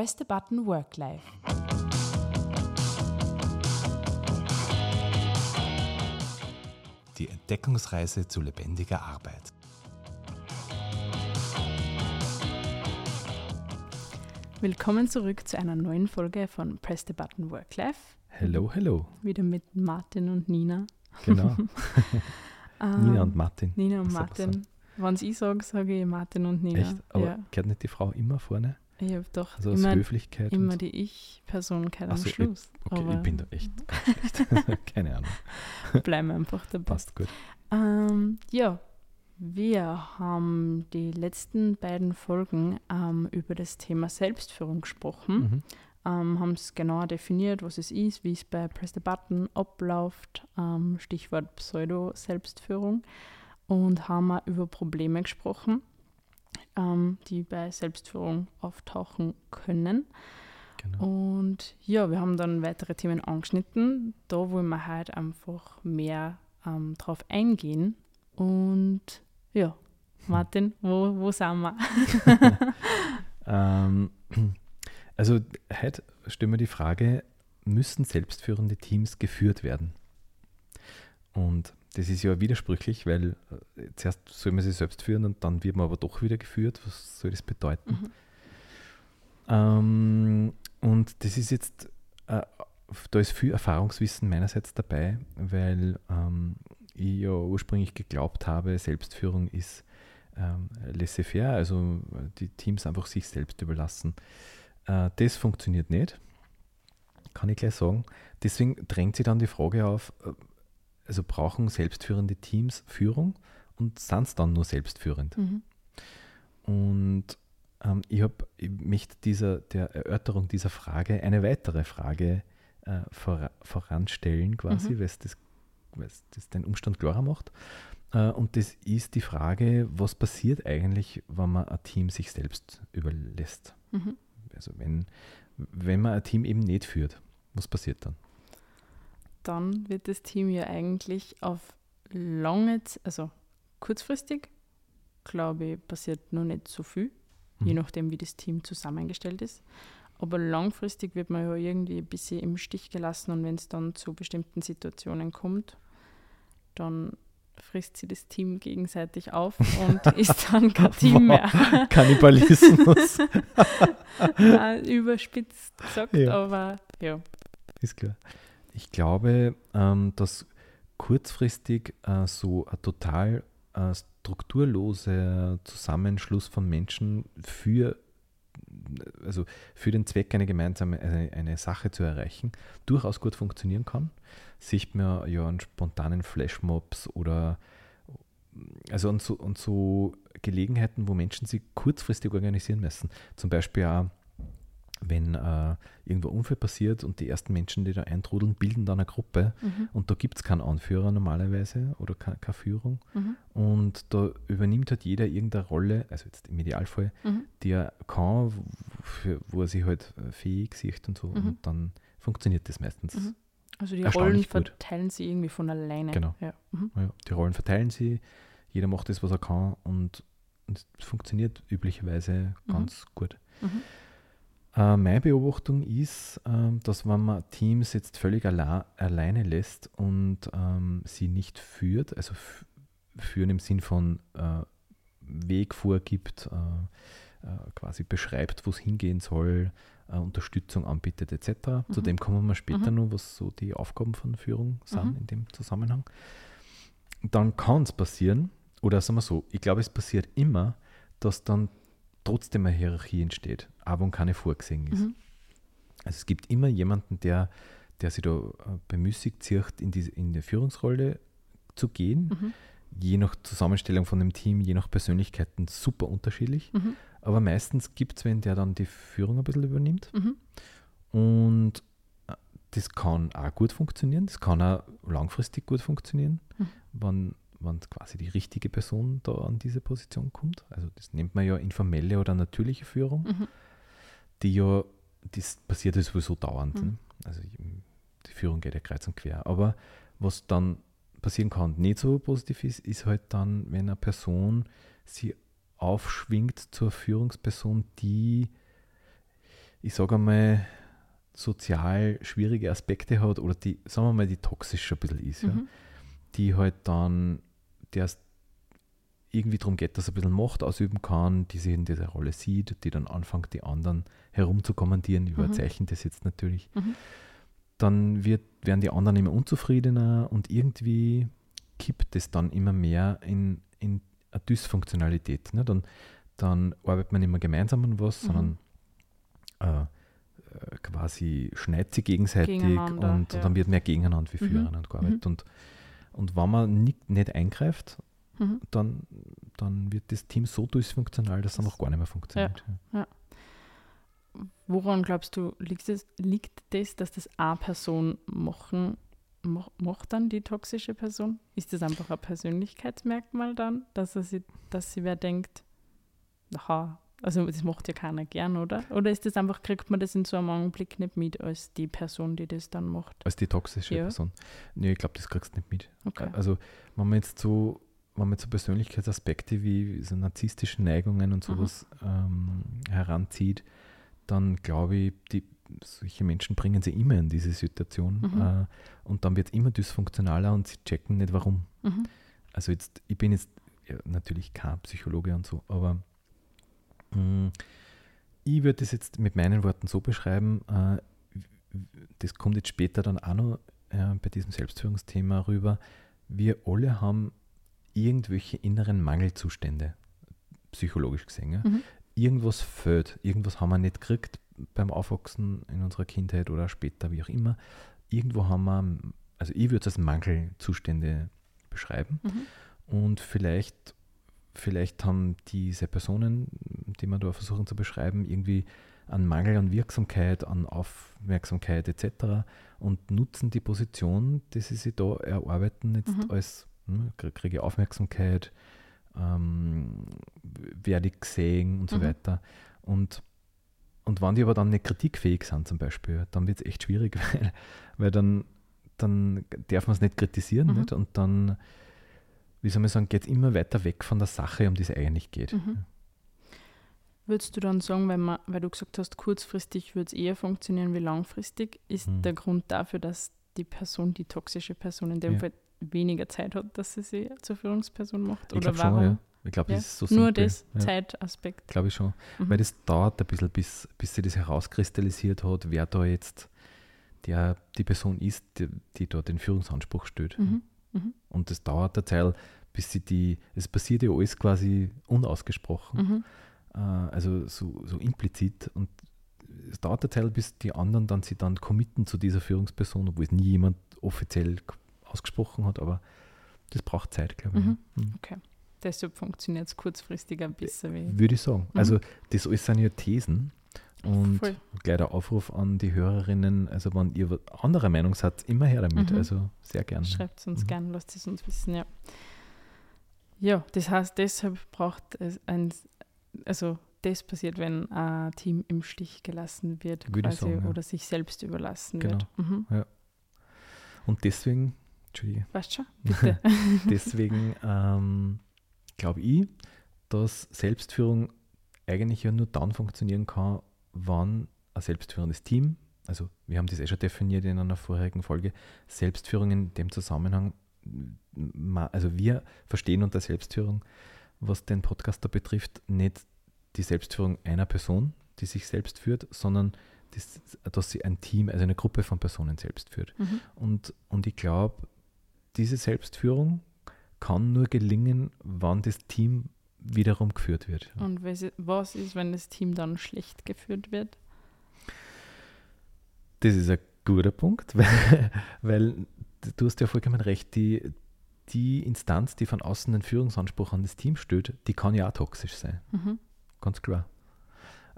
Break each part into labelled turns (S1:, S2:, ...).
S1: Press the Button Work Life.
S2: Die Entdeckungsreise zu lebendiger Arbeit.
S1: Willkommen zurück zu einer neuen Folge von Press the Button Work Life.
S2: Hello, hello.
S1: Wieder mit Martin und Nina.
S2: Genau. Nina und Martin.
S1: Nina und Martin. Wenn ich sage, sage ich Martin und Nina.
S2: Echt? Aber
S1: ja.
S2: gehört nicht die Frau immer vorne?
S1: Ich habe doch
S2: Also
S1: immer, immer die Ich-Person am
S2: so, ich-
S1: Schluss.
S2: okay,
S1: aber
S2: ich bin da echt. Keine Ahnung.
S1: bleiben einfach dabei.
S2: Passt gut.
S1: Ähm, ja, wir haben die letzten beiden Folgen ähm, über das Thema Selbstführung gesprochen,
S2: Mhm.
S1: ähm, haben es genauer definiert, was es ist, wie es bei Press the Button abläuft, ähm, Stichwort Pseudo-Selbstführung und haben auch über Probleme gesprochen, ähm, die bei Selbstführung auftauchen können.
S2: Genau.
S1: Und ja, wir haben dann weitere Themen angeschnitten. Da wollen wir halt einfach mehr ähm, drauf eingehen. Und ja, Martin, wo, wo sind wir?
S2: Ähm, also heute stellen wir die Frage, müssen selbstführende Teams geführt werden? Und das ist ja widersprüchlich, weil äh, zuerst soll man sich selbst führen und dann wird man aber doch wieder geführt. Was soll das bedeuten?
S1: Mhm.
S2: Ähm, und das ist jetzt, äh, da ist viel Erfahrungswissen meinerseits dabei, weil ähm, ich ja ursprünglich geglaubt habe, Selbstführung ist ähm, laissez-faire, also äh, die Teams einfach sich selbst überlassen. Äh, das funktioniert nicht, kann ich gleich sagen. Deswegen drängt sich dann die Frage auf, äh, also brauchen selbstführende Teams Führung und sind es dann nur selbstführend?
S1: Mhm.
S2: Und ähm, ich, hab, ich möchte dieser, der Erörterung dieser Frage eine weitere Frage äh, vor, voranstellen, quasi,
S1: Mhm.
S2: weil es das, weil's das den Umstand klarer macht. Äh, und das ist die Frage, was passiert eigentlich, wenn man ein Team sich selbst überlässt?
S1: Mhm.
S2: Also wenn, wenn man ein Team eben nicht führt, was passiert dann?
S1: Dann wird das Team ja eigentlich auf lange, also kurzfristig, glaube ich, passiert noch nicht so viel, je
S2: Mhm.
S1: nachdem, wie das Team zusammengestellt ist. Aber langfristig wird man ja irgendwie ein bisschen im Stich gelassen und wenn es dann zu bestimmten Situationen kommt, dann frisst sie das Team gegenseitig auf und ist dann kein Team mehr.
S2: Kannibalismus,
S1: Überspitzt gesagt,
S2: Ja.
S1: aber ja.
S2: ist klar. Ich glaube, ähm, dass kurzfristig äh, so ein total äh, strukturloser Zusammenschluss von Menschen für, also für den Zweck, eine gemeinsame eine, eine Sache zu erreichen, durchaus gut funktionieren kann. Sieht man ja an spontanen Flashmobs oder also an so, an so Gelegenheiten, wo Menschen sich kurzfristig organisieren müssen. Zum Beispiel auch, wenn äh, irgendwo ein Unfall passiert und die ersten Menschen, die da eintrudeln, bilden dann eine Gruppe
S1: Mhm.
S2: und da gibt es keinen Anführer normalerweise oder keine, keine Führung.
S1: Mhm.
S2: Und da übernimmt halt jeder irgendeine Rolle, also jetzt im Idealfall,
S1: Mhm.
S2: die er kann, wo- für, wo er sich halt äh, fähig sieht und so.
S1: Mhm.
S2: Und dann funktioniert das meistens.
S1: Mhm. Also die Rollen
S2: gut.
S1: verteilen sie irgendwie von alleine.
S2: Genau.
S1: Ja. Mhm.
S2: Ja, die Rollen verteilen sie, jeder macht das, was er kann und, und es funktioniert üblicherweise ganz gut.
S1: Mhm.
S2: Äh, meine Beobachtung ist, ähm, dass wenn man Teams jetzt völlig alla alleine lässt und ähm, sie nicht führt, also führen im Sinn von äh, Weg vorgibt, äh, äh, quasi beschreibt, wo es hingehen soll, äh, Unterstützung anbietet etc. Zu
S1: Mhm.
S2: dem kommen wir später
S1: Mhm.
S2: noch, was so die Aufgaben von Führung sind
S1: Mhm.
S2: in dem Zusammenhang. Dann kann es passieren, oder sagen wir so, ich glaube, es passiert immer, dass dann trotzdem eine Hierarchie entsteht, auch wenn keine vorgesehen ist.
S1: Mhm.
S2: Also es gibt immer jemanden, der, der sich da äh, bemüßigt sieht, in, die, in die Führungsrolle zu gehen.
S1: Mhm.
S2: Je nach Zusammenstellung von dem Team, je nach Persönlichkeiten super unterschiedlich.
S1: Mhm.
S2: Aber meistens gibt es wen, der dann die Führung ein bisschen übernimmt.
S1: Mhm.
S2: Und äh, das kann auch gut funktionieren, das kann auch langfristig gut funktionieren,
S1: Mhm.
S2: wenn, wenn quasi die richtige Person da an diese Position kommt. Also das nennt man ja informelle oder natürliche Führung,
S1: Mhm.
S2: die ja, das passiert ja sowieso dauernd.
S1: Mhm.
S2: Ne? Also die Führung geht ja kreuz und quer. Aber was dann passieren kann, nicht so positiv ist, ist halt dann, wenn eine Person sie aufschwingt zur Führungsperson, die ich sage einmal, sozial schwierige Aspekte hat oder die, sagen wir mal, die toxisch ein bisschen ist, ja,
S1: Mhm.
S2: die halt dann, der es irgendwie darum geht, dass er ein bisschen Macht ausüben kann, die sich in dieser Rolle sieht, die dann anfängt, die anderen herumzukommandieren, ich
S1: Mhm.
S2: überzeichne das jetzt natürlich,
S1: Mhm.
S2: dann wird, werden die anderen immer unzufriedener und irgendwie kippt es dann immer mehr in, in eine Dysfunktionalität. Ne? Dann, dann arbeitet man nicht mehr gemeinsam an was,
S1: Mhm.
S2: sondern äh, äh, quasi schneit sie gegenseitig und,
S1: ja.
S2: dann wird mehr gegeneinander wie
S1: Mhm.
S2: füreinander gearbeitet. Und, und wenn man nicht, nicht eingreift,
S1: Mhm.
S2: dann, dann wird das Team so dysfunktional, dass es einfach gar nicht mehr funktioniert. Ja.
S1: Woran glaubst du, liegt es, liegt das, dass das eine Person machen, mach- macht dann die toxische Person? Ist das einfach ein Persönlichkeitsmerkmal dann, dass, er sie, dass sie wer denkt, aha, also das macht ja keiner gern, oder? Oder ist das einfach, kriegt man das in so einem Augenblick nicht mit als die Person, die das dann macht?
S2: Als die toxische
S1: Ja.
S2: Person. Nee, ich glaube, das kriegst du nicht mit.
S1: Okay.
S2: Also, wenn man jetzt so, wenn man jetzt so Persönlichkeitsaspekte wie so narzisstische Neigungen und
S1: Mhm.
S2: sowas ähm, heranzieht, dann glaube ich, die, solche Menschen bringen sie immer in diese Situation
S1: Mhm.
S2: äh, und dann wird es immer dysfunktionaler und sie checken nicht warum.
S1: Mhm.
S2: Also jetzt, ich bin jetzt ja, natürlich kein Psychologe und so, aber ich würde das jetzt mit meinen Worten so beschreiben, äh, das kommt jetzt später dann auch noch äh, bei diesem Selbstführungsthema rüber. Wir alle haben irgendwelche inneren Mangelzustände, psychologisch gesehen. Ja?
S1: Mhm.
S2: Irgendwas fehlt, irgendwas haben wir nicht gekriegt beim Aufwachsen in unserer Kindheit oder später, wie auch immer. Irgendwo haben wir, also ich würde es als Mangelzustände beschreiben.
S1: Mhm.
S2: Und vielleicht, vielleicht haben diese Personen, die wir da versuchen zu beschreiben, irgendwie einen Mangel an Wirksamkeit, an Aufmerksamkeit etc. und nutzen die Position, die sie sich da erarbeiten, jetzt
S1: Mhm.
S2: als krie- kriege ich Aufmerksamkeit, ähm, werde ich gesehen und so
S1: Mhm.
S2: weiter. Und, und wenn die aber dann nicht kritikfähig sind zum Beispiel, dann wird es echt schwierig, weil, weil dann, dann darf man es nicht kritisieren
S1: Mhm.
S2: nicht? und dann wie soll man sagen, geht es immer weiter weg von der Sache, um die es eigentlich geht.
S1: Mhm. Würdest du dann sagen, wenn man, weil du gesagt hast, kurzfristig würde es eher funktionieren wie langfristig, ist
S2: Mhm.
S1: der Grund dafür, dass die Person, die toxische Person in dem
S2: Ja.
S1: Fall weniger Zeit hat, dass sie sie zur Führungsperson macht?
S2: Ich
S1: Oder warum?
S2: schon, ja. Ich glaube,
S1: Ja.
S2: das ist so
S1: Nur
S2: simpel.
S1: das
S2: ja,
S1: Zeitaspekt.
S2: Glaube ich schon.
S1: Mhm.
S2: Weil das dauert ein bisschen, bis, bis sich das herauskristallisiert hat, wer da jetzt der, die Person ist, die, die da den Führungsanspruch stellt.
S1: Mhm. Mhm.
S2: Und das dauert eine Zeit, bis sie die, es passiert ja alles quasi unausgesprochen,
S1: Mhm.
S2: äh, also so, so implizit. Und es dauert eine Zeit, bis die anderen dann sie dann committen zu dieser Führungsperson, obwohl es nie jemand offiziell ausgesprochen hat, aber das braucht Zeit, glaube ich.
S1: Mhm.
S2: Mhm.
S1: Deshalb funktioniert es kurzfristiger besser wie.
S2: Würde ich sagen.
S1: Mhm.
S2: Also das alles sind ja Thesen. Und
S1: Voll.
S2: gleich der Aufruf an die Hörerinnen, also wenn ihr was anderer Meinung seid, immer her damit.
S1: Mhm.
S2: Also sehr gerne.
S1: Schreibt es uns
S2: Mhm.
S1: gern, lasst es uns wissen, ja. Ja, das heißt, deshalb braucht es ein, also das passiert, wenn ein Team im Stich gelassen wird quasi
S2: sagen, ja.
S1: oder sich selbst überlassen
S2: Genau.
S1: wird. Mhm.
S2: Und deswegen, Entschuldige,
S1: Weißt schon? Bitte.
S2: deswegen ähm, glaube ich, dass Selbstführung eigentlich ja nur dann funktionieren kann, wann ein selbstführendes Team, also wir haben das eh schon definiert in einer vorherigen Folge, Selbstführung in dem Zusammenhang, also wir verstehen unter Selbstführung, was den Podcaster betrifft, nicht die Selbstführung einer Person, die sich selbst führt, sondern das, dass sie ein Team, also eine Gruppe von Personen selbst führt.
S1: mhm.
S2: Und, und ich glaube, diese Selbstführung kann nur gelingen, wann das Team wiederum geführt wird.
S1: Und was ist, wenn das Team dann schlecht geführt wird?
S2: Das ist ein guter Punkt, weil, weil du hast ja vollkommen recht, die, die Instanz, die von außen den Führungsanspruch an das Team stellt, die kann ja auch toxisch sein,
S1: Mhm.
S2: ganz klar.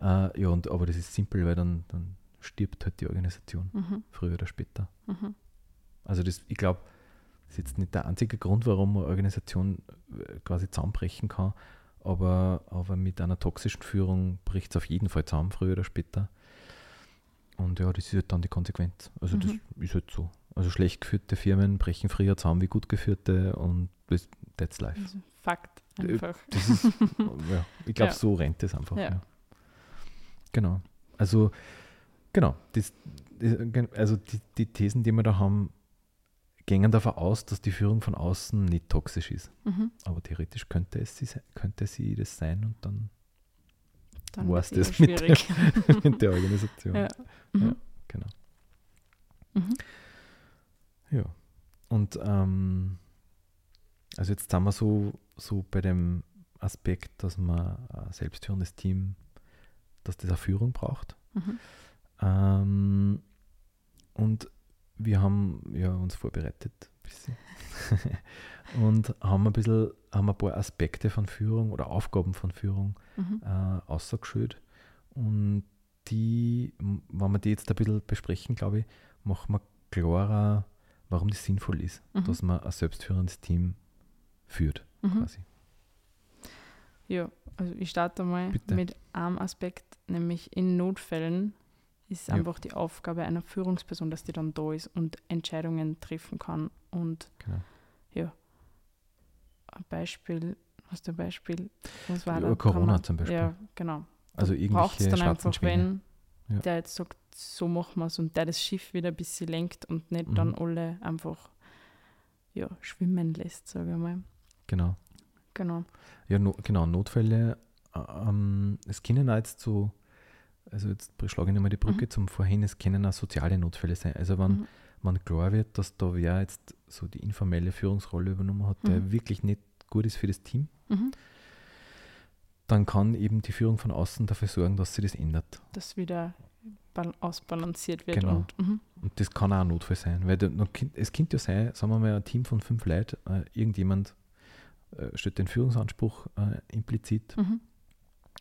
S2: Äh, ja, und, aber das ist simpel, weil dann, dann stirbt halt die Organisation,
S1: Mhm.
S2: früher oder später.
S1: Mhm.
S2: Also das, ich glaube, ist jetzt nicht der einzige Grund, warum eine Organisation äh, quasi zusammenbrechen kann, aber, aber mit einer toxischen Führung bricht es auf jeden Fall zusammen, früher oder später. Und ja, das ist halt dann die Konsequenz. Also das
S1: Mhm.
S2: ist halt so. Also schlecht geführte Firmen brechen früher zusammen wie gut geführte und das, that's life.
S1: Also Fakt
S2: Äh,
S1: einfach.
S2: Das ist, ja, ich glaube,
S1: Ja.
S2: so rennt es einfach.
S1: Ja.
S2: Genau. Also Genau. Das, also die, die Thesen, die wir da haben, gehen davon aus, dass die Führung von außen nicht toxisch ist.
S1: Mhm.
S2: Aber theoretisch könnte, es sie, könnte sie das sein und dann,
S1: Dann
S2: war es das mit der, mit der Organisation.
S1: ja. Mhm.
S2: Genau.
S1: Mhm.
S2: Ja. Und ähm, also jetzt sind wir so, so bei dem Aspekt, dass man ein selbstführendes Team, dass das eine Führung braucht.
S1: Mhm.
S2: Ähm, und wir haben ja uns vorbereitet ein bisschen. und haben ein bisschen, haben ein paar Aspekte von Führung oder Aufgaben von Führung
S1: Mhm.
S2: äh, ausgeschüttet. Und die, wenn wir die jetzt ein bisschen besprechen, glaube ich, machen wir klarer, warum das sinnvoll ist,
S1: Mhm.
S2: dass man ein selbstführendes Team führt,
S1: Mhm.
S2: quasi.
S1: Ja, also ich starte mal
S2: Bitte.
S1: mit einem Aspekt, nämlich in Notfällen ist
S2: Ja.
S1: einfach die Aufgabe einer Führungsperson, dass die dann da ist und Entscheidungen treffen kann. Und
S2: Genau.
S1: ein Beispiel, hast du ein Beispiel? Was war
S2: Ja,
S1: da?
S2: Corona
S1: Kann
S2: zum Beispiel.
S1: Ja, genau.
S2: Also
S1: braucht es
S2: irgendwelche
S1: dann einfach, wenn
S2: Ja.
S1: der jetzt sagt, so machen wir es und der das Schiff wieder ein bisschen lenkt und nicht
S2: Mhm.
S1: dann alle einfach ja, schwimmen lässt, sage ich mal.
S2: Genau.
S1: Genau.
S2: Ja, no, genau, Notfälle. äh, Ähm, es können auch jetzt so, also jetzt schlage ich nochmal die Brücke
S1: Mhm.
S2: zum Vorhin, es können auch soziale Notfälle sein. Also wenn
S1: Mhm.
S2: man klar wird, dass da wer jetzt so die informelle Führungsrolle übernommen hat, der
S1: Mhm.
S2: wirklich nicht gut ist für das Team,
S1: Mhm.
S2: dann kann eben die Führung von außen dafür sorgen, dass sich das ändert.
S1: Dass wieder bal- ausbalanciert wird.
S2: Genau.
S1: Und, mhm.
S2: Und das kann auch ein Notfall sein, weil es könnte ja sein, sagen wir mal, ein Team von fünf Leuten, äh, irgendjemand äh, stellt den Führungsanspruch äh, implizit
S1: Mhm.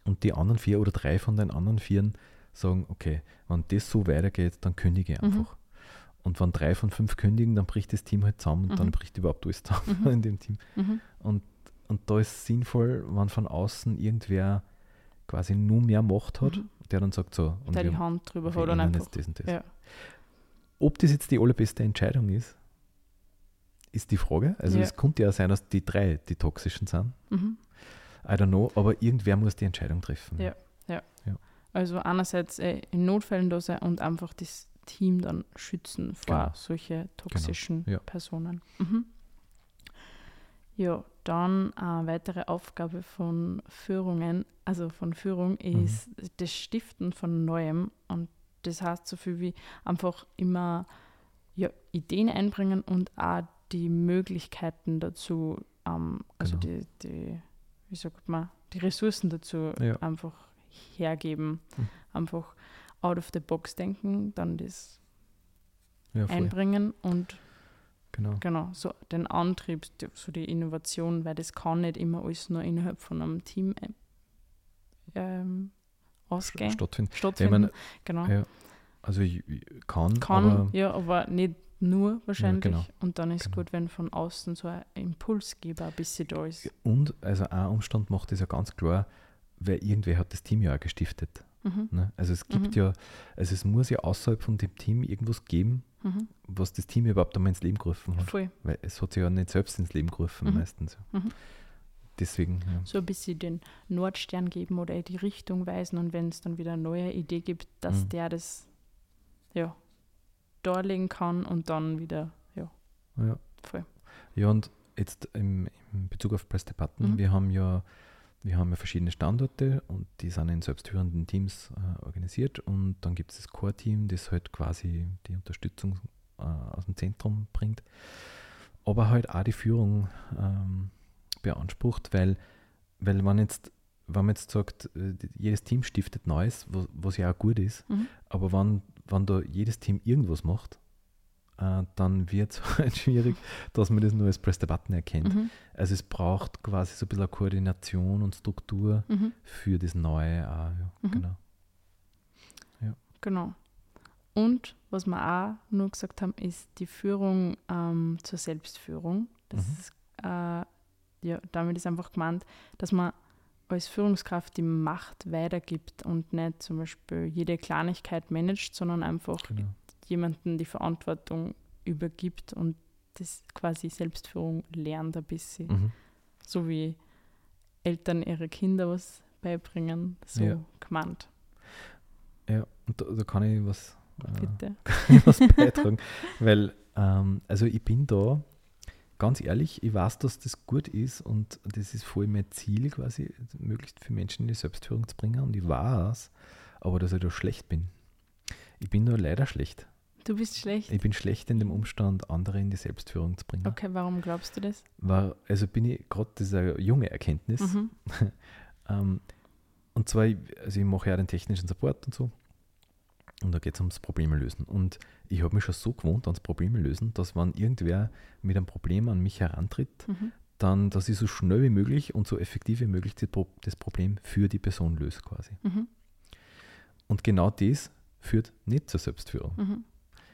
S2: Und die anderen vier oder drei von den anderen vieren sagen, okay, wenn das so weitergeht, dann kündige ich
S1: Mhm.
S2: einfach. Und wenn drei von fünf kündigen, dann bricht das Team halt zusammen und dann
S1: Mhm.
S2: bricht überhaupt alles zusammen
S1: Mhm.
S2: in dem Team.
S1: Mhm.
S2: Und da ist es sinnvoll, wenn von außen irgendwer quasi nur mehr Macht hat,
S1: Mhm.
S2: der dann sagt so, und
S1: Der die Hand drüber hat und einfach.
S2: jetzt das und das.
S1: Ja.
S2: Ob das jetzt die allerbeste Entscheidung ist, ist die Frage. Also
S1: Ja.
S2: es könnte ja sein, dass die drei die toxischen sind.
S1: Mhm.
S2: I don't know, aber irgendwer muss die Entscheidung treffen.
S1: Ja. Also einerseits äh, in Notfällen da sein und einfach das Team dann schützen vor
S2: Genau.
S1: solche toxischen
S2: Ja.
S1: Personen. Mhm. Ja, dann eine weitere Aufgabe von Führungen, also von Führung,
S2: Mhm.
S1: ist das Stiften von Neuem. Und das heißt so viel wie einfach immer ja, Ideen einbringen und auch die Möglichkeiten dazu, ähm, also
S2: Genau.
S1: die, die, wie sagt man, die Ressourcen dazu
S2: Ja.
S1: einfach hergeben.
S2: Mhm.
S1: Einfach out of the box denken, dann das
S2: Ja,
S1: einbringen und
S2: Genau.
S1: genau, so den Antrieb, die- so die Innovation, weil das kann nicht immer alles nur innerhalb von einem Team ähm, ähm, ausgehen,
S2: Stattfinden.
S1: stattfinden.
S2: meine,
S1: genau.
S2: ja, Also ich, ich kann,
S1: kann,
S2: aber
S1: ja, aber nicht nur wahrscheinlich.
S2: genau.
S1: Und dann ist
S2: Genau.
S1: gut, wenn von außen so ein Impulsgeber ein bisschen da ist.
S2: und also ein Umstand macht es ja ganz klar, weil irgendwer hat das Team ja auch gestiftet.
S1: Mhm.
S2: Ne? Also es gibt
S1: Mhm.
S2: ja, also es muss ja außerhalb von dem Team irgendwas geben,
S1: Mhm.
S2: was das Team überhaupt einmal ins Leben gerufen hat.
S1: Voll.
S2: Weil es hat sich ja nicht selbst ins Leben gerufen
S1: Mhm.
S2: meistens.
S1: Mhm.
S2: Deswegen, ja.
S1: So ein bisschen den Nordstern geben oder in die Richtung weisen und wenn es dann wieder eine neue Idee gibt, dass
S2: Mhm.
S1: der das ja darlegen kann und dann wieder, ja,
S2: ja.
S1: voll.
S2: Ja, und jetzt im, im Bezug auf Press the Button,
S1: Mhm.
S2: wir haben ja wir haben ja verschiedene Standorte und die sind in selbstführenden Teams äh, organisiert und dann gibt es das Core-Team, das halt quasi die Unterstützung äh, aus dem Zentrum bringt, aber halt auch die Führung ähm, beansprucht, weil, weil man jetzt, wenn man jetzt sagt, äh, jedes Team stiftet Neues, was, was ja auch gut ist,
S1: Mhm.
S2: aber wenn, wenn da jedes Team irgendwas macht, äh, dann wird es halt schwierig, dass man das nur als Press the Button erkennt.
S1: Mhm.
S2: Also es braucht quasi so ein bisschen Koordination und Struktur
S1: Mhm.
S2: für das Neue. Auch, ja,
S1: Mhm.
S2: genau.
S1: Genau. Und was wir auch nur gesagt haben, ist die Führung ähm, zur Selbstführung. Das
S2: Mhm.
S1: ist, äh, ja, damit ist einfach gemeint, dass man als Führungskraft die Macht weitergibt und nicht zum Beispiel jede Kleinigkeit managt, sondern einfach
S2: genau.
S1: jemanden die Verantwortung übergibt und das quasi Selbstführung lernt ein bisschen.
S2: Mhm.
S1: So wie Eltern ihre Kinder was beibringen, so
S2: Ja.
S1: gemeint.
S2: Ja, und da, da kann ich was, äh,
S1: Bitte.
S2: kann ich was beitragen. Weil, ähm, also ich bin da, ganz ehrlich, ich weiß, dass das gut ist und das ist voll mein Ziel quasi, möglichst viele Menschen in die Selbstführung zu bringen und ich weiß, aber dass ich da schlecht bin. Ich bin da leider schlecht.
S1: Du bist schlecht.
S2: Ich bin schlecht in dem Umstand, andere in die Selbstführung zu bringen.
S1: Okay, warum glaubst du das?
S2: War, also bin ich gerade, das ist eine junge Erkenntnis.
S1: Mhm.
S2: Ähm, und zwar, also ich mache ja den technischen Support und so. Und da geht es ums Probleme lösen. Und ich habe mich schon so gewohnt ans Probleme lösen, dass wenn irgendwer mit einem Problem an mich herantritt,
S1: Mhm.
S2: dann, dass ich so schnell wie möglich und so effektiv wie möglich das Problem für die Person löse quasi.
S1: Mhm.
S2: Und genau das führt nicht zur Selbstführung.
S1: Mhm.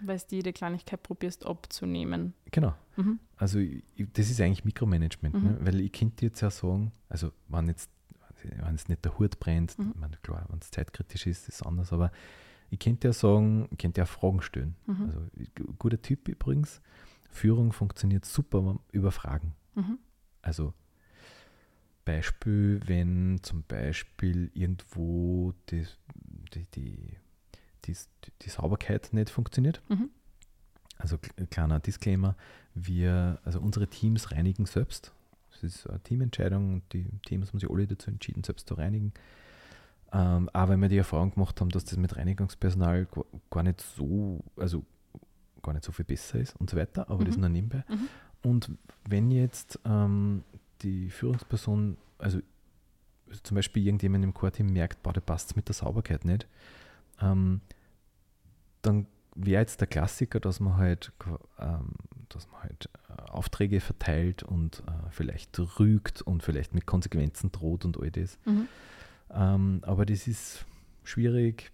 S1: Weil du jede Kleinigkeit probierst abzunehmen.
S2: Genau.
S1: Mhm.
S2: Also ich, das ist eigentlich Mikromanagement,
S1: Mhm.
S2: ne? weil ich könnte jetzt ja sagen, also wenn jetzt wenn es nicht der Hut brennt,
S1: Mhm.
S2: meine, klar, wenn es zeitkritisch ist, ist es anders, aber ich könnte ja sagen, ich könnte ja Fragen stellen.
S1: Mhm.
S2: Also gu- guter Typ übrigens, Führung funktioniert super über Fragen.
S1: Mhm.
S2: Also Beispiel, wenn zum Beispiel irgendwo die, die, die, die, die Sauberkeit nicht funktioniert.
S1: Mhm.
S2: Also kl- kleiner Disclaimer, wir, also unsere Teams reinigen selbst. Das ist eine Teamentscheidung und die Teams haben sich alle dazu entschieden, selbst zu reinigen. Ähm, aber wenn wir die Erfahrung gemacht haben, dass das mit Reinigungspersonal gar- nicht so, also gar nicht so viel besser ist und so weiter, aber das
S1: Mhm.
S2: nur nebenbei.
S1: Mhm.
S2: Und wenn jetzt ähm, die Führungsperson, also zum Beispiel irgendjemand im Core-Team merkt, boah, da passt mit der Sauberkeit nicht, ähm, dann wäre jetzt der Klassiker, dass man halt, ähm, dass man halt äh, Aufträge verteilt und äh, vielleicht rügt und vielleicht mit Konsequenzen droht und all das.
S1: Mhm.
S2: Ähm, aber das ist schwierig,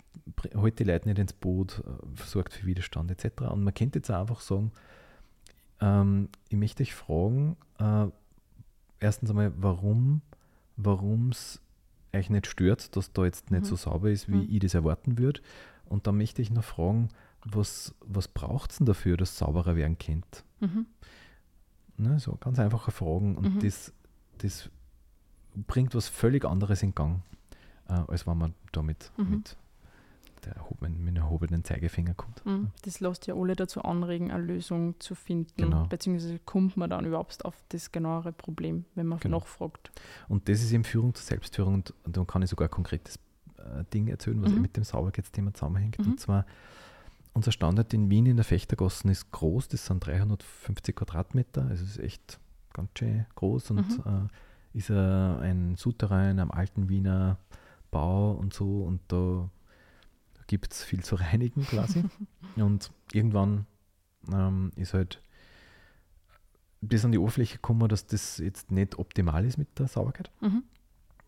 S2: holt die Leute nicht ins Boot, äh, sorgt für Widerstand etc. Und man könnte jetzt auch einfach sagen, ähm, ich möchte euch fragen, äh, erstens einmal, warum es euch nicht stört, dass da jetzt nicht
S1: Mhm.
S2: so sauber ist, wie
S1: Mhm.
S2: ich das erwarten würde. Und dann möchte ich noch fragen, was, was braucht es denn dafür, dass es sauberer werden könnte?
S1: Mhm.
S2: Ne, so ganz einfache Fragen und
S1: Mhm.
S2: das, das bringt was völlig anderes in Gang, äh, als wenn man damit
S1: Mhm.
S2: mit, der mit dem erhobenen Zeigefinger kommt.
S1: Mhm. Das lässt ja alle dazu anregen, eine Lösung zu finden.
S2: Genau.
S1: Beziehungsweise kommt man dann überhaupt auf das genauere Problem, wenn man
S2: Genau.
S1: nachfragt.
S2: Und das ist eben Führung zur Selbstführung und, und dann kann ich sogar ein konkretes äh, Ding erzählen, was
S1: Mhm.
S2: mit dem Sauberkeitsthema zusammenhängt.
S1: Mhm.
S2: Und zwar, unser Standort in Wien in der Fechtergassen ist groß, das sind 350 Quadratmeter, also es ist echt ganz schön groß und
S1: Mhm.
S2: äh, ist äh, ein Souterrain am alten Wiener Bau und so und da gibt es viel zu reinigen quasi. und irgendwann ähm, ist halt das an die Oberfläche gekommen, dass das jetzt nicht optimal ist mit der Sauberkeit.
S1: Mhm.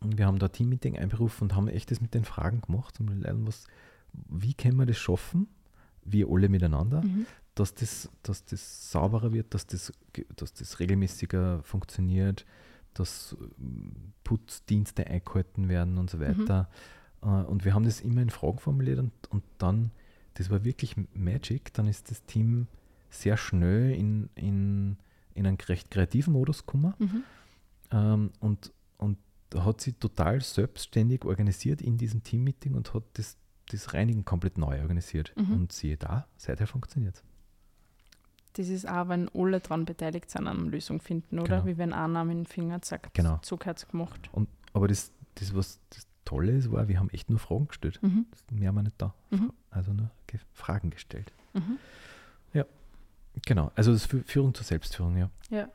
S2: Und wir haben da Teammeeting einberufen und haben echt das mit den Fragen gemacht und lernen, was, wie können wir das schaffen, wir alle miteinander,
S1: Mhm.
S2: dass das, dass das sauberer wird, dass das, dass das regelmäßiger funktioniert, dass ähm, Putzdienste eingehalten werden und so weiter. Äh, Und wir haben das immer in Fragen formuliert und, und dann, das war wirklich Magic, dann ist das Team sehr schnell in, in, in einen recht kreativen Modus gekommen
S1: Mhm.
S2: ähm, und, und hat sie total selbstständig organisiert in diesem Teammeeting und hat das, das Reinigen komplett neu organisiert.
S1: Mhm.
S2: Und siehe da, seither funktioniert
S1: Das ist auch, wenn alle daran beteiligt sind, an einer Lösung finden, oder?
S2: Genau.
S1: Wie wenn einer mit dem Finger sagt,
S2: Genau.
S1: so hat's gemacht.
S2: Aber das, das, was das Tolle ist, war, wir haben echt nur Fragen gestellt.
S1: Mhm.
S2: Mehr haben wir nicht da.
S1: Mhm.
S2: Also nur ge Fragen gestellt.
S1: Mhm.
S2: Genau, also das Fü- Führung zur Selbstführung, ja.
S1: Ja.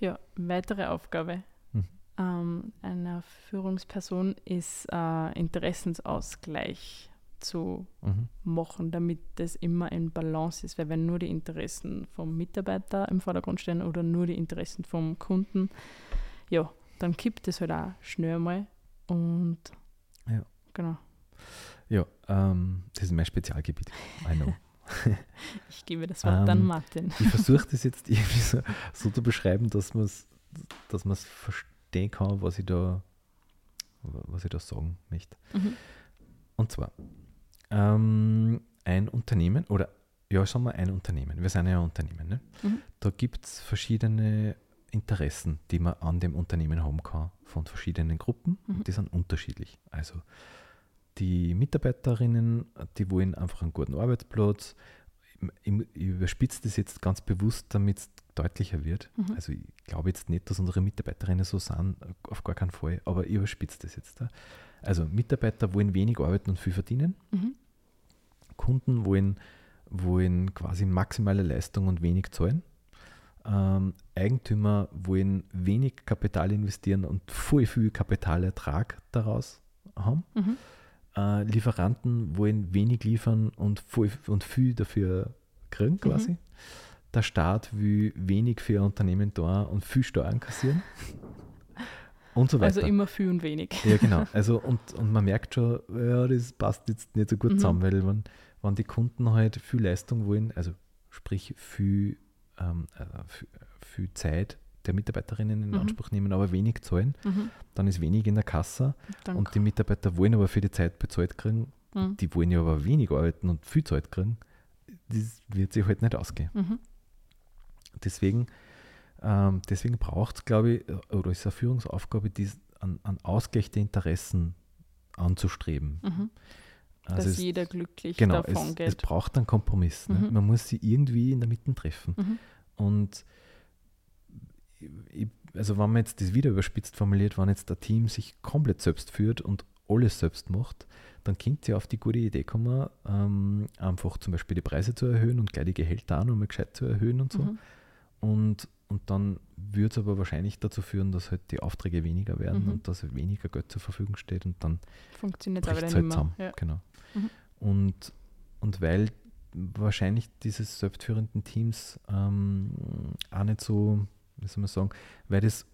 S1: Ja, weitere Aufgabe
S2: Mhm.
S1: ähm, einer Führungsperson ist äh, Interessensausgleich zu
S2: Mhm.
S1: machen, damit das immer in Balance ist. Weil wenn nur die Interessen vom Mitarbeiter im Vordergrund stehen oder nur die Interessen vom Kunden, ja, dann kippt es halt auch schnell mal. Und
S2: Ja.
S1: genau.
S2: Ja, ähm, das ist mein Spezialgebiet. I know.
S1: Ich gebe das Wort an
S2: Ähm,
S1: Martin.
S2: Ich versuche das jetzt irgendwie so, so zu beschreiben, dass man es dass man's verstehen kann, was ich da was ich da sagen möchte.
S1: Mhm.
S2: Und zwar ähm, ein Unternehmen oder ja, sagen wir ein Unternehmen. Wir sind ja ein Unternehmen. Ne?
S1: Mhm.
S2: Da gibt es verschiedene Interessen, die man an dem Unternehmen haben kann, von verschiedenen Gruppen.
S1: Mhm.
S2: Und die sind unterschiedlich. Also die Mitarbeiterinnen, die wollen einfach einen guten Arbeitsplatz. Ich, überspitze das jetzt ganz bewusst, damit es deutlicher wird.
S1: Mhm.
S2: Also ich glaube jetzt nicht, dass unsere Mitarbeiterinnen so sind, auf gar keinen Fall, aber ich überspitze das jetzt. Also Mitarbeiter wollen wenig arbeiten und viel verdienen.
S1: Mhm.
S2: Kunden wollen, wollen quasi maximale Leistung und wenig zahlen. Ähm, Eigentümer wollen wenig Kapital investieren und voll viel Kapitalertrag daraus haben.
S1: Mhm.
S2: Äh, Lieferanten wollen wenig liefern und, voll, und viel dafür kriegen quasi. Der Staat will wenig für ein Unternehmen da und viel Steuern kassieren. und so weiter.
S1: Also immer viel und wenig.
S2: Ja, genau. Also und, und man merkt schon, ja, das passt jetzt nicht so gut
S1: Mhm.
S2: zusammen, weil wenn, wenn die Kunden halt viel Leistung wollen, also sprich viel, ähm, äh, viel, viel Zeit der Mitarbeiterinnen in
S1: Mhm.
S2: Anspruch nehmen, aber wenig zahlen,
S1: Mhm.
S2: dann ist wenig in der Kasse
S1: Dann
S2: und die Mitarbeiter wollen aber für die Zeit bezahlt kriegen,
S1: Mhm.
S2: die wollen ja aber wenig arbeiten und viel Zeit kriegen, das wird sich halt nicht ausgehen.
S1: Mhm.
S2: Deswegen, ähm, deswegen braucht es, glaube ich, oder ist eine Führungsaufgabe, dies an, an Ausgleich der Interessen anzustreben. Also
S1: Dass jeder glücklich
S2: genau,
S1: davon
S2: es,
S1: geht.
S2: es braucht einen Kompromiss. Ne?
S1: Mhm.
S2: Man muss sie irgendwie in der Mitte treffen.
S1: Mhm.
S2: Und ich, also wenn man jetzt das wieder überspitzt formuliert, wenn jetzt ein Team sich komplett selbst führt und alles selbst macht, dann kommt sie auf die gute Idee kommen, ähm, einfach zum Beispiel die Preise zu erhöhen und gleich die Gehälter auch nochmal gescheit zu erhöhen und so.
S1: Mhm.
S2: Und, und dann würde es aber wahrscheinlich dazu führen, dass halt die Aufträge weniger werden
S1: Mhm.
S2: und dass weniger Geld zur Verfügung steht und dann
S1: Funktioniert
S2: es halt zusammen.
S1: Ja.
S2: Genau.
S1: Mhm.
S2: Und, und weil wahrscheinlich diese selbstführenden Teams ähm, auch nicht so, wie soll man sagen, weil das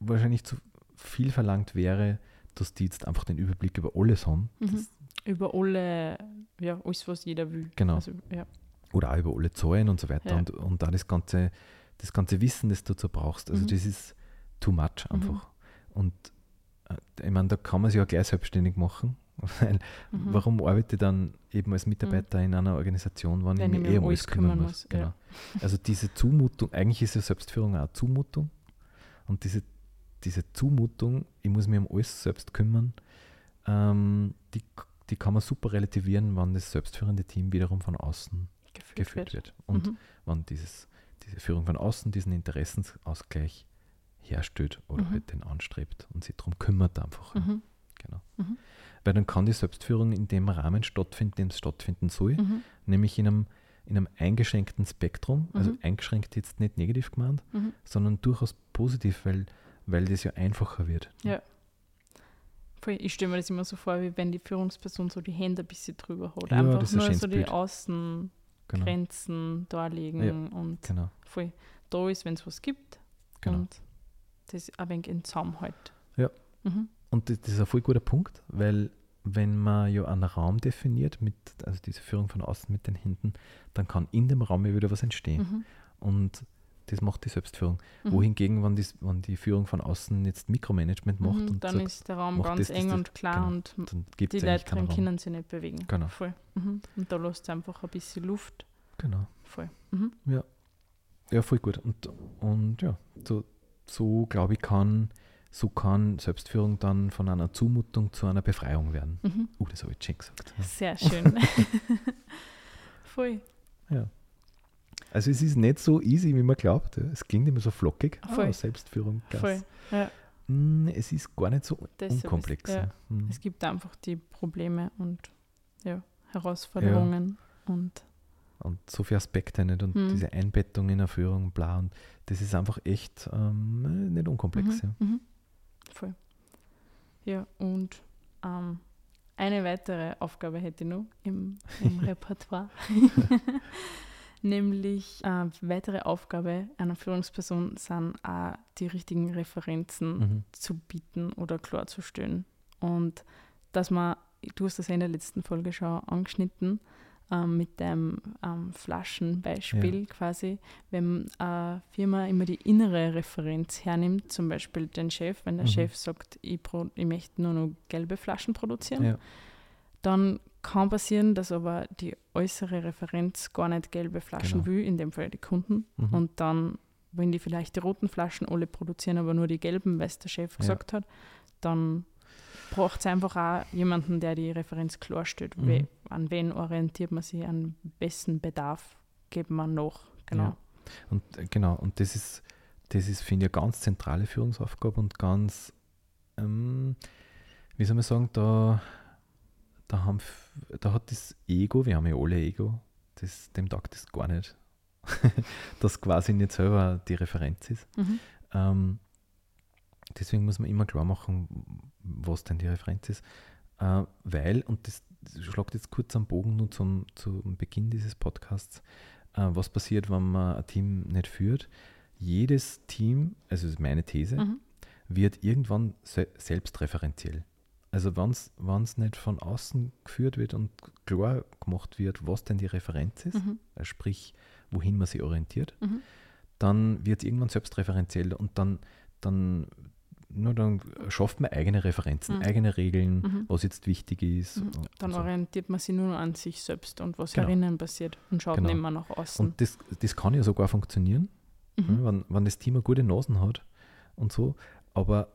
S2: wahrscheinlich zu viel verlangt wäre, dass die jetzt einfach den Überblick über alles haben.
S1: Mhm. Über alle, ja, alles, was jeder will.
S2: Genau.
S1: Also, ja.
S2: oder auch über alle Zahlen und so weiter.
S1: Ja.
S2: Und, und da das ganze, das ganze Wissen, das du dazu brauchst. Also
S1: Mhm.
S2: das ist too much
S1: Mhm.
S2: einfach. Und äh, ich meine, da kann man sich ja gleich selbstständig machen. Weil
S1: Mhm.
S2: warum arbeite ich dann eben als Mitarbeiter in einer Organisation, wenn,
S1: Wenn
S2: ich
S1: ich
S2: mich eh
S1: um
S2: alles kümmern muss?
S1: muss,
S2: Genau.
S1: ja.
S2: Also diese Zumutung, eigentlich ist ja Selbstführung auch eine Zumutung. Und diese, diese Zumutung, ich muss mich um alles selbst kümmern, ähm, die, die kann man super relativieren, wenn das selbstführende Team wiederum von außen
S1: Geführt,
S2: geführt
S1: wird.
S2: wird. Und
S1: Mhm.
S2: wenn dieses, diese Führung von außen diesen Interessensausgleich herstellt oder
S1: Mhm.
S2: halt den anstrebt und sich darum kümmert einfach.
S1: Mhm.
S2: Genau. Weil dann kann die Selbstführung in dem Rahmen stattfinden, in dem es stattfinden soll,
S1: Mhm.
S2: nämlich in einem, in einem eingeschränkten Spektrum, also
S1: Mhm.
S2: eingeschränkt jetzt nicht negativ gemeint,
S1: Mhm.
S2: sondern durchaus positiv, weil, weil das ja einfacher wird.
S1: Ja. Ich stelle mir das immer so vor, wie wenn die Führungsperson so die Hände ein bisschen drüber hat.
S2: Ja,
S1: Einfach
S2: das ist ein
S1: nur
S2: schönes
S1: so die. Außengrenzen
S2: Genau.
S1: darlegen und
S2: genau,
S1: voll da ist, wenn es was gibt.
S2: genau.
S1: Und das ein wenig in Zusammenhalt.
S2: Ja.
S1: Mhm.
S2: Und das das ist ein voll guter Punkt, weil wenn man ja einen Raum definiert, mit, also diese Führung von außen mit den Händen, dann kann in dem Raum ja wieder was entstehen.
S1: Mhm.
S2: Und das macht die Selbstführung.
S1: Mhm.
S2: Wohingegen, wenn, das, wenn die Führung von außen jetzt Mikromanagement macht
S1: Mhm.
S2: und
S1: Dann
S2: sagt,
S1: ist der Raum ganz
S2: das, das,
S1: eng
S2: das.
S1: und klar
S2: Genau.
S1: und
S2: dann
S1: die
S2: es
S1: Leute drin können sich nicht bewegen.
S2: Genau.
S1: Voll. Mhm. Und da lässt einfach ein bisschen Luft.
S2: Genau.
S1: Voll. Mhm.
S2: Ja, voll gut. Und, und ja, so, so glaube ich, kann, so kann Selbstführung dann von einer Zumutung zu einer Befreiung werden.
S1: Mhm.
S2: Uh, das habe ich schon gesagt. Ja.
S1: Sehr schön. Voll.
S2: Also es ist nicht so easy, wie man glaubt. ja. Es klingt immer so flockig.
S1: Voll.
S2: Ah, Selbstführung.
S1: Voll. Ja.
S2: Mm, Es ist gar nicht so
S1: ist-
S2: unkomplex.
S1: ja.
S2: ja. Mm.
S1: Es gibt einfach die Probleme und ja, Herausforderungen und
S2: Und so viele Aspekte nicht und
S1: Hm.
S2: diese Einbettung in der Führung, bla. Und das ist einfach echt ähm, nicht unkomplex.
S1: Mhm, mhm. Voll. Ja, und ähm, eine weitere Aufgabe hätte ich noch im, im Repertoire. Nämlich äh, weitere Aufgabe einer Führungsperson sind auch die richtigen Referenzen.
S2: Mhm.
S1: zu bieten oder klarzustellen. Und dass man, du hast das ja in der letzten Folge schon angeschnitten, ähm, mit dem ähm, Flaschenbeispiel quasi, wenn eine Firma immer die innere Referenz hernimmt, zum Beispiel den Chef, wenn der
S2: Mhm.
S1: Chef sagt, ich, ich möchte nur noch gelbe Flaschen produzieren,
S2: Ja.
S1: dann kann passieren, dass aber die äußere Referenz gar nicht gelbe Flaschen
S2: Genau.
S1: will, in dem Fall die Kunden.
S2: Mhm.
S1: Und dann, wenn die vielleicht die roten Flaschen alle produzieren, aber nur die gelben, weil es der Chef
S2: Ja.
S1: gesagt hat, dann braucht es einfach auch jemanden, der die Referenz klarstellt.
S2: Mhm.
S1: An wen orientiert man sich, an wessen Bedarf geht man noch. Genau.
S2: Ja. Und äh, genau, und das ist, das ist, finde ich, eine ganz zentrale Führungsaufgabe und ganz, ähm, wie soll man sagen, da, da, haben, da hat das Ego, wir haben ja alle Ego, das, dem taugt das gar nicht, dass quasi nicht selber die Referenz ist.
S1: Mhm.
S2: Ähm, deswegen muss man immer klar machen, was denn die Referenz ist. Äh, weil, und das, schlagt jetzt kurz am Bogen nur zum, zum Beginn dieses Podcasts, äh, was passiert, wenn man ein Team nicht führt. Jedes Team, also das ist meine These,
S1: Mhm.
S2: wird irgendwann se selbstreferenziell. Also wenn es nicht von außen geführt wird und klar gemacht wird, was denn die Referenz ist,
S1: Mhm.
S2: äh, sprich, wohin man sich orientiert,
S1: Mhm.
S2: dann wird es irgendwann selbstreferenziell und dann, dann, nur dann schafft man eigene Referenzen,
S1: Mhm.
S2: eigene Regeln,
S1: Mhm.
S2: was jetzt wichtig ist.
S1: Mhm. Dann
S2: so.
S1: orientiert man sich nur an sich selbst und was
S2: Genau.
S1: herinnen passiert und schaut
S2: Genau.
S1: nicht mehr nach außen.
S2: Und das, das kann ja sogar funktionieren,
S1: Mhm.
S2: wenn, wenn das Team eine gute Nasen hat und so, aber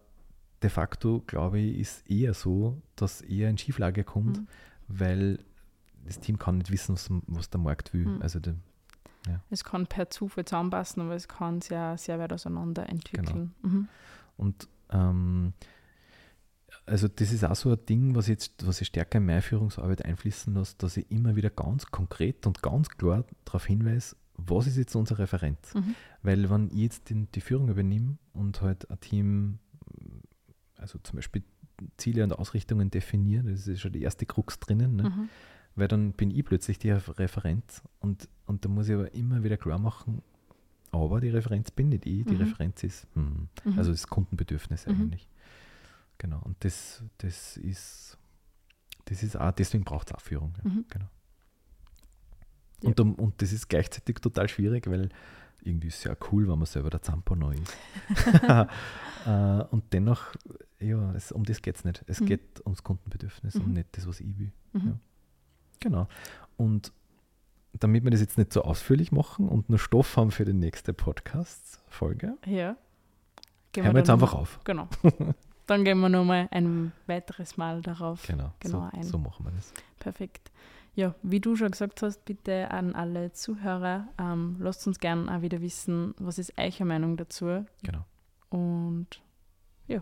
S2: de facto, glaube ich, ist eher so, dass eher in Schieflage kommt,
S1: Mhm.
S2: weil das Team kann nicht wissen, was, was der Markt will.
S1: Mhm.
S2: Also der,
S1: Es kann per Zufall zusammenpassen, aber es kann sehr, sehr weit auseinander entwickeln.
S2: Genau. Und ähm, also das ist auch so ein Ding, was, jetzt, was ich stärker in meine Führungsarbeit einfließen lasse, dass ich immer wieder ganz konkret und ganz klar darauf hinweise, was ist jetzt unsere Referenz.
S1: Mhm.
S2: Weil wenn ich jetzt den, die Führung übernehme und halt ein Team, also zum Beispiel Ziele und Ausrichtungen definieren, das ist schon die erste Krux drinnen, ne?
S1: Mhm.
S2: weil dann bin ich plötzlich die Referenz und, und da muss ich aber immer wieder klar machen, aber die Referenz bin nicht ich, die
S1: Mhm.
S2: Referenz ist, hm,
S1: Mhm.
S2: also das Kundenbedürfnis
S1: Mhm.
S2: eigentlich. Genau, und das, das ist, das ist auch, deswegen braucht es auch Führung. Ja.
S1: Mhm.
S2: Genau.
S1: Ja.
S2: Und, und das ist gleichzeitig total schwierig, weil irgendwie ist es ja cool, wenn man selber der Zampo neu ist. Äh, und dennoch, ja, es, um das geht es nicht. Es
S1: Mhm.
S2: geht ums Kundenbedürfnis und
S1: Mhm.
S2: nicht das, was ich will.
S1: Mhm.
S2: Ja. Genau. Und damit wir das jetzt nicht so ausführlich machen und nur Stoff haben für die nächste Podcast-Folge,
S1: Ja. Gehen
S2: hören wir jetzt einfach auf.
S1: Genau. Dann gehen wir nochmal ein weiteres Mal darauf.
S2: Genau,
S1: Genau,
S2: so,
S1: ein.
S2: so machen wir das.
S1: Perfekt. Ja, wie du schon gesagt hast, bitte an alle Zuhörer, ähm, lasst uns gerne auch wieder wissen, was ist eure Meinung dazu.
S2: Genau.
S1: Und ja,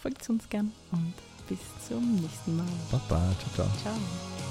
S1: folgt uns gern und bis zum nächsten Mal.
S2: Baba, ciao, ciao.
S1: Ciao.